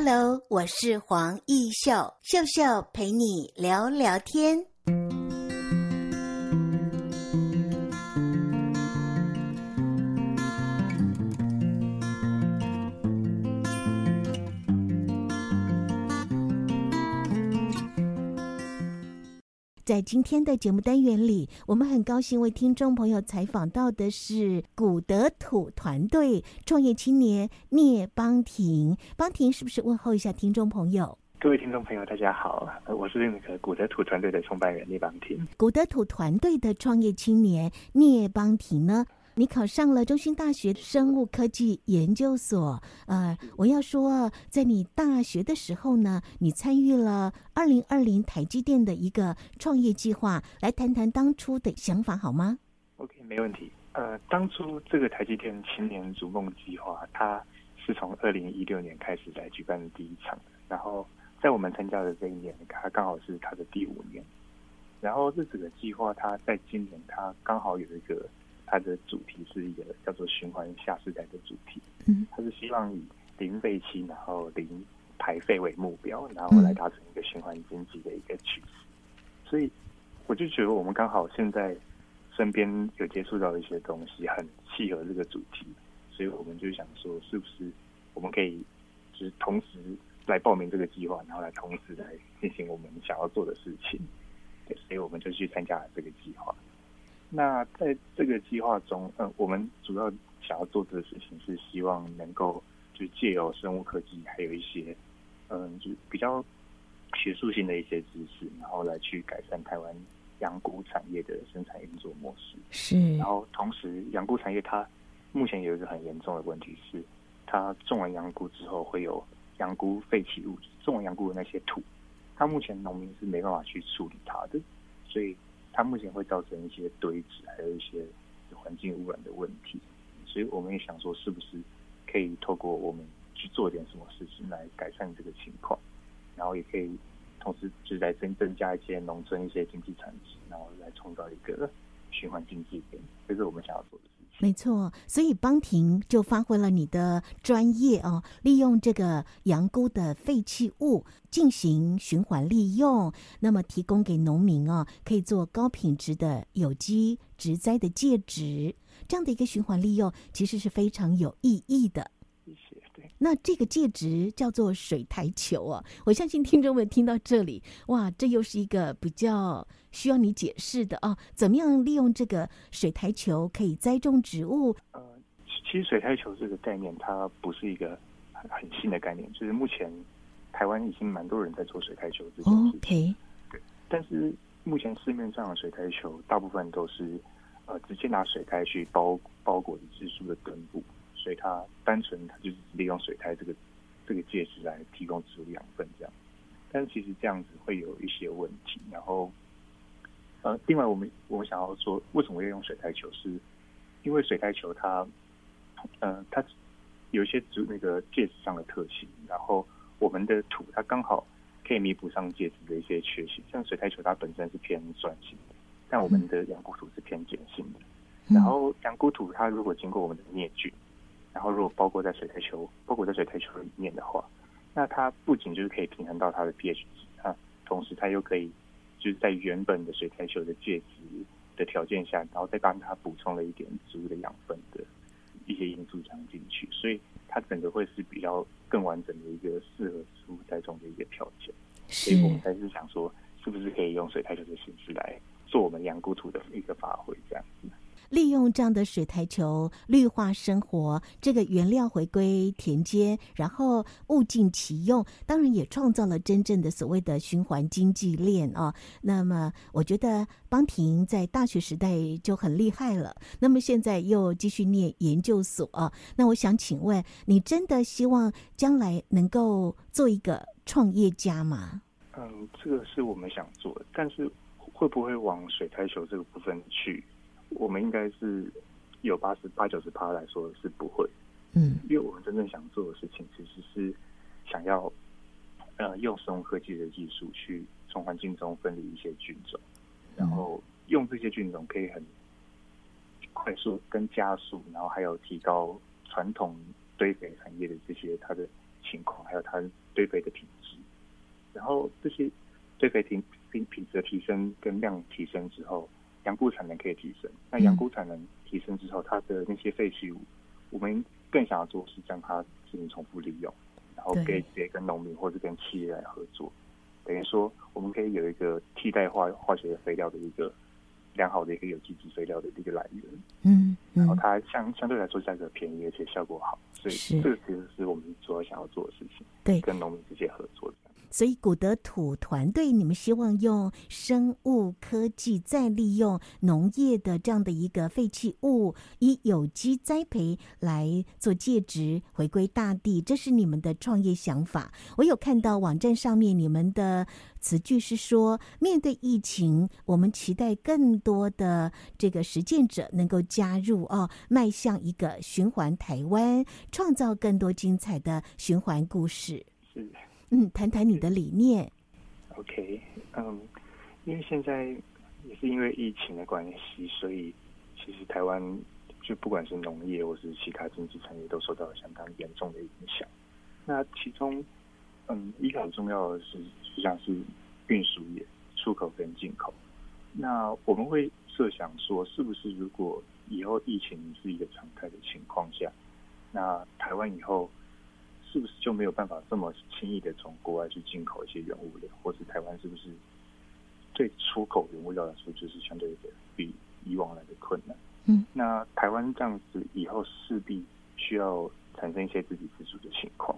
Hello，我是黄奕秀，秀秀陪你聊聊天。在今天的节目单元里，我们很高兴为听众朋友采访到的是古德土团队创业青年聂邦廷。邦廷是不是问候一下听众朋友？各位听众朋友，大家好，我是那个古德土团队的创办人聂邦廷。古德土团队的创业青年聂邦廷呢？你考上了中兴大学生物科技研究所，呃，我要说，在你大学的时候呢，你参与了二零二零台积电的一个创业计划，来谈谈当初的想法好吗？OK，没问题。呃，当初这个台积电青年逐梦计划，它是从二零一六年开始来举办的第一场，然后在我们参加的这一年，它刚好是它的第五年，然后这整个计划，它在今年它刚好有一个。它的主题是一个叫做“循环下世代”的主题，嗯，它是希望以零废弃，然后零排废为目标，然后来达成一个循环经济的一个趋势。所以我就觉得我们刚好现在身边有接触到一些东西，很契合这个主题，所以我们就想说，是不是我们可以就是同时来报名这个计划，然后来同时来进行我们想要做的事情。对，所以我们就去参加了这个计划。那在这个计划中，嗯，我们主要想要做的事情是希望能够就借由生物科技，还有一些嗯，就比较学术性的一些知识，然后来去改善台湾养菇产业的生产运作模式。是。然后同时，养菇产业它目前有一个很严重的问题是，它种完养菇之后会有养菇废弃物，种完养菇的那些土，它目前农民是没办法去处理它的，所以。它目前会造成一些堆积，还有一些环境污染的问题，所以我们也想说，是不是可以透过我们去做点什么事情来改善这个情况，然后也可以同时就来增增加一些农村一些经济产值，然后来创造一个循环经济点，这是我们想要做的。没错，所以邦廷就发挥了你的专业哦，利用这个羊沟的废弃物进行循环利用，那么提供给农民哦，可以做高品质的有机植栽的介质，这样的一个循环利用，其实是非常有意义的。那这个介质叫做水台球啊，我相信听众们听到这里，哇，这又是一个比较需要你解释的啊，怎么样利用这个水台球可以栽种植物？呃，其实水台球这个概念它不是一个很很新的概念，就是目前台湾已经蛮多人在做水台球这件事情。OK，对，但是目前市面上的水台球大部分都是呃直接拿水苔去包包裹植株的根部。所以它单纯，它就是利用水苔这个这个介质来提供植物养分这样，但是其实这样子会有一些问题。然后，呃，另外我们我们想要说，为什么要用水苔球？是因为水苔球它，呃，它有一些植那个介质上的特性，然后我们的土它刚好可以弥补上介质的一些缺陷。像水苔球它本身是偏酸性的，但我们的养骨土是偏碱性的。然后养骨土它如果经过我们的灭菌。然后，如果包裹在水苔球，包裹在水苔球里面的话，那它不仅就是可以平衡到它的 pH 值啊，同时它又可以就是在原本的水苔球的介质的条件下，然后再帮它补充了一点植物的养分的一些因素加进去，所以它整个会是比较更完整的一个适合植物栽种的一个条件。所以我们才是想说，是不是可以用水苔球的形式来做我们养菇土的一个发挥，这样子。利用这样的水台球绿化生活，这个原料回归田间，然后物尽其用，当然也创造了真正的所谓的循环经济链啊。那么，我觉得邦廷在大学时代就很厉害了，那么现在又继续念研究所。那我想请问，你真的希望将来能够做一个创业家吗？嗯，这个是我们想做的，但是会不会往水台球这个部分去？我们应该是有八十八九十趴来说是不会，嗯，因为我们真正想做的事情其实是想要呃用生物科技的技术去从环境中分离一些菌种，然后用这些菌种可以很快速跟加速，然后还有提高传统堆肥产业的这些它的情况，还有它堆肥的品质。然后这些堆肥品品品质的提升跟量提升之后，养菇产能可以提升。那养菇产能提升之后，它的那些废弃物，我们更想要做是将它进行重复利用，然后可以直接跟农民或者跟企业来合作，等于说我们可以有一个替代化化学肥料的一个良好的一个有机质肥料的一个来源。嗯，然后它相相对来说价格便宜，而且效果好，所以这个其实是我们主要想要做的事情。对，跟农民直接合作的。所以古德土团队，你们希望用生物科技再利用农业的这样的一个废弃物，以有机栽培来做介质，回归大地，这是你们的创业想法。我有看到网站上面你们的词句是说，面对疫情，我们期待更多的这个实践者能够加入哦，迈向一个循环台湾，创造更多精彩的循环故事。是。嗯，谈谈你的理念。OK，嗯，因为现在也是因为疫情的关系，所以其实台湾就不管是农业或是其他经济产业，都受到了相当严重的影响。那其中，嗯，一个很重要的是，实际上是运输业、出口跟进口。那我们会设想说，是不是如果以后疫情是一个常态的情况下，那台湾以后。是不是就没有办法这么轻易的从国外去进口一些原物料，或是台湾是不是对出口原物料来说就是相对的比以往来的困难？嗯，那台湾这样子以后势必需要产生一些自给自足的情况。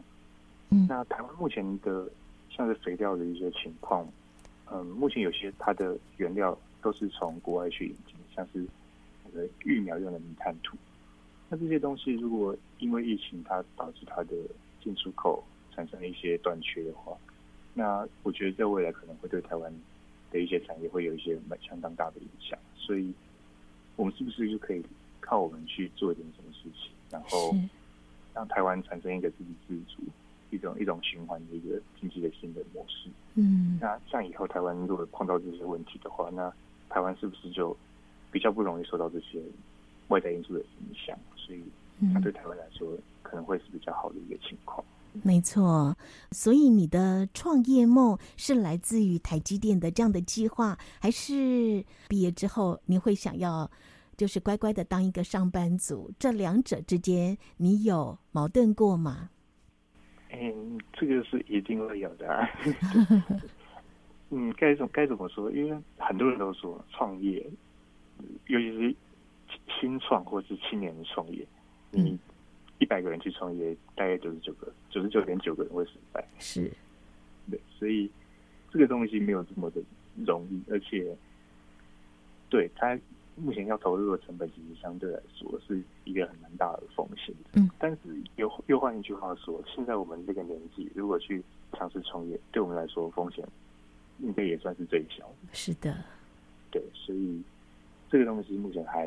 嗯，那台湾目前的像是肥料的一些情况，嗯，目前有些它的原料都是从国外去引进，像是那个育苗用的泥炭土。那这些东西如果因为疫情它导致它的进出口产生了一些断缺的话，那我觉得在未来可能会对台湾的一些产业会有一些蛮相当大的影响。所以，我们是不是就可以靠我们去做一点什么事情，然后让台湾产生一个自给自足、一种一种循环的一个经济的新的模式？嗯，那像以后台湾如果碰到这些问题的话，那台湾是不是就比较不容易受到这些外在因素的影响？所以，那对台湾来说。可能会是比较好的一个情况。没错，所以你的创业梦是来自于台积电的这样的计划，还是毕业之后你会想要就是乖乖的当一个上班族？这两者之间你有矛盾过吗？嗯，这个是一定会有的啊。嗯，该怎该怎么说？因为很多人都说创业，尤其是新创或是青年创业，嗯。一百个人去创业，大概九十九个，九十九点九个人会失败。是，对，所以这个东西没有这么的容易，而且，对他目前要投入的成本，其实相对来说是一个很蛮大的风险。嗯，但是又又换一句话说，现在我们这个年纪，如果去尝试创业，对我们来说风险应该也算是最小的。是的，对，所以这个东西目前还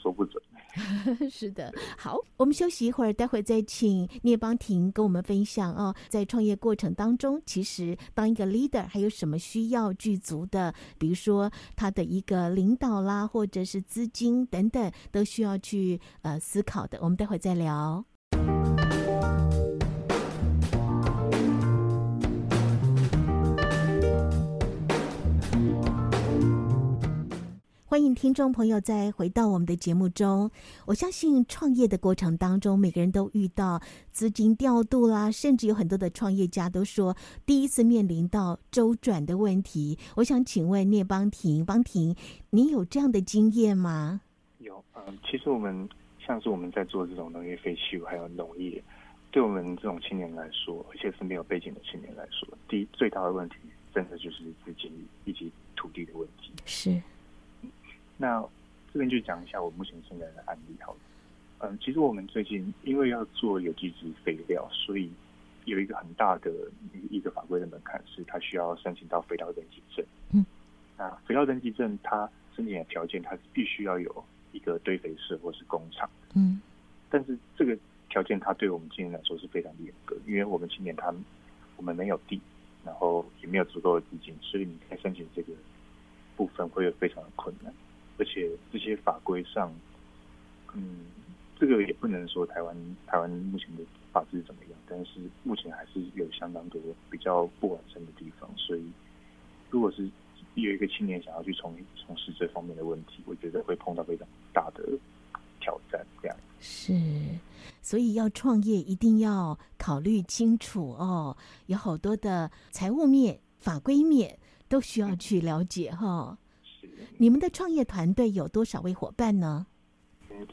说不准。是的，好，我们休息一会儿，待会再请聂邦婷跟我们分享哦，在创业过程当中，其实当一个 leader 还有什么需要具足的，比如说他的一个领导啦，或者是资金等等，都需要去呃思考的。我们待会再聊。欢迎听众朋友再回到我们的节目中。我相信创业的过程当中，每个人都遇到资金调度啦，甚至有很多的创业家都说第一次面临到周转的问题。我想请问聂邦婷，邦婷，你有这样的经验吗？有，嗯，其实我们像是我们在做这种农业废弃物还有农业，对我们这种青年来说，而且是没有背景的青年来说，第一最大的问题，真的就是资金以及土地的问题。是。那这边就讲一下我目前现在的案例好了。嗯，其实我们最近因为要做有机质肥料，所以有一个很大的一个法规的门槛，是它需要申请到肥料登记证。嗯，那肥料登记证它申请的条件，它是必须要有一个堆肥社或是工厂。嗯，但是这个条件它对我们今年来说是非常严格，因为我们今年他我们没有地，然后也没有足够的资金，所以你在申请这个部分会有非常的困难。而且这些法规上，嗯，这个也不能说台湾台湾目前的法制怎么样，但是目前还是有相当多比较不完善的地方，所以如果是有一个青年想要去从从事这方面的问题，我觉得会碰到非常大的挑战。这样是，所以要创业一定要考虑清楚哦，有好多的财务面、法规面都需要去了解哈、你们的创业团队有多少位伙伴呢？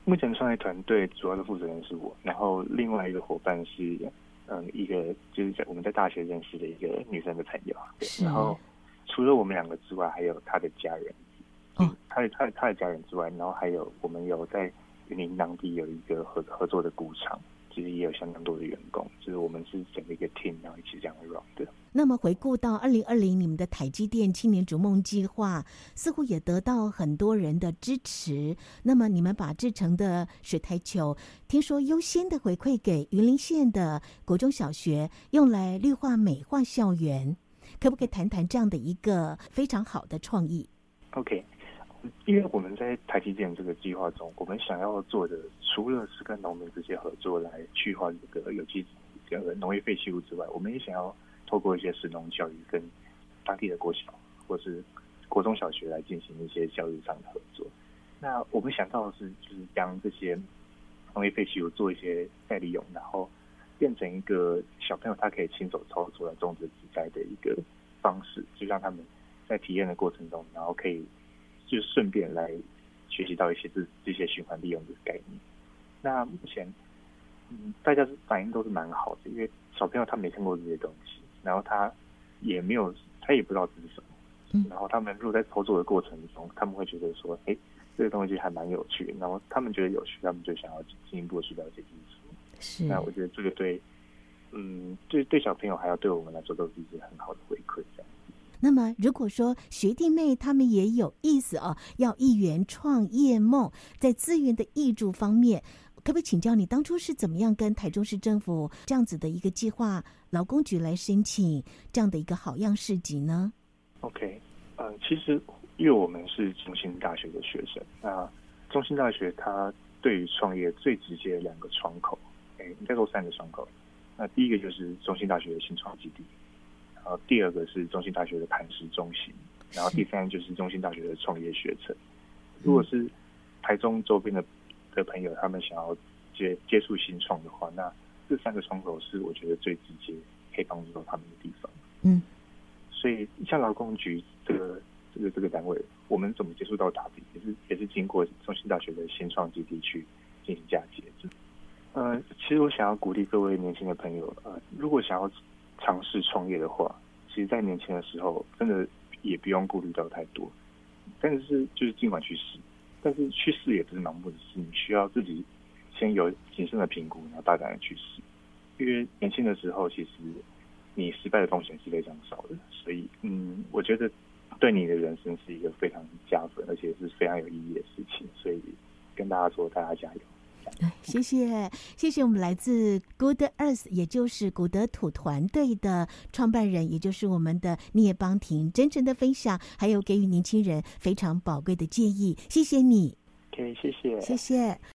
目前创业团队主要的负责人是我，然后另外一个伙伴是，嗯，一个就是在我们在大学认识的一个女生的朋友。对，然后除了我们两个之外，还有他的家人，嗯，他的他的他的家人之外，然后还有我们有在云林当地有一个合合作的股场。其实也有相当多的员工，就是我们是整个一个 team，然后一起这样 run 的。那么回顾到二零二零，你们的台积电青年逐梦计划似乎也得到很多人的支持。那么你们把制成的水台球，听说优先的回馈给云林县的国中小学，用来绿化美化校园，可不可以谈谈这样的一个非常好的创意？OK。因为我们在台积电这个计划中，我们想要做的，除了是跟农民直接合作来去化这个有机这个农业废弃物之外，我们也想要透过一些实农教育，跟当地的国小或是国中小学来进行一些教育上的合作。那我们想到的是，就是将这些农业废弃物做一些再利用，然后变成一个小朋友他可以亲手操作来种植植栽的一个方式，就让他们在体验的过程中，然后可以。就顺便来学习到一些这这些循环利用的概念。那目前，嗯，大家是反应都是蛮好的，因为小朋友他没看过这些东西，然后他也没有，他也不知道这是什么。嗯。然后他们如果在操作的过程中，他们会觉得说，哎，这个东西还蛮有趣。然后他们觉得有趣，他们就想要进一步去了解知识。是。那我觉得这个对，嗯，对对小朋友还有对我们来说都是一些很好的回馈，这样。那么，如果说学弟妹他们也有意思哦，要一圆创业梦，在资源的挹注方面，可不可以请教你当初是怎么样跟台中市政府这样子的一个计划劳工局来申请这样的一个好样市集呢？OK，嗯、呃，其实因为我们是中兴大学的学生，那中兴大学它对于创业最直接的两个窗口，哎，应该说三个窗口。那第一个就是中兴大学的新创基地。然后第二个是中兴大学的磐石中心，然后第三就是中兴大学的创业学程。如果是台中周边的的朋友，他们想要接接触新创的话，那这三个窗口是我觉得最直接可以帮助到他们的地方。嗯，所以像劳工局这个这个这个单位，我们怎么接触到他的，也是也是经过中兴大学的新创基地去进行嫁接。呃，其实我想要鼓励各位年轻的朋友，呃，如果想要。尝试创业的话，其实，在年轻的时候，真的也不用顾虑到太多。但是，就是尽管去试，但是去试也不是盲目的试，你需要自己先有谨慎的评估，然后大胆的去试。因为年轻的时候，其实你失败的风险是非常少的。所以，嗯，我觉得对你的人生是一个非常加分，而且是非常有意义的事情。所以，跟大家说，大家加油。谢谢，谢谢我们来自 Good Earth，也就是古德土团队的创办人，也就是我们的聂邦婷，真诚的分享，还有给予年轻人非常宝贵的建议。谢谢你。OK，谢谢，谢谢。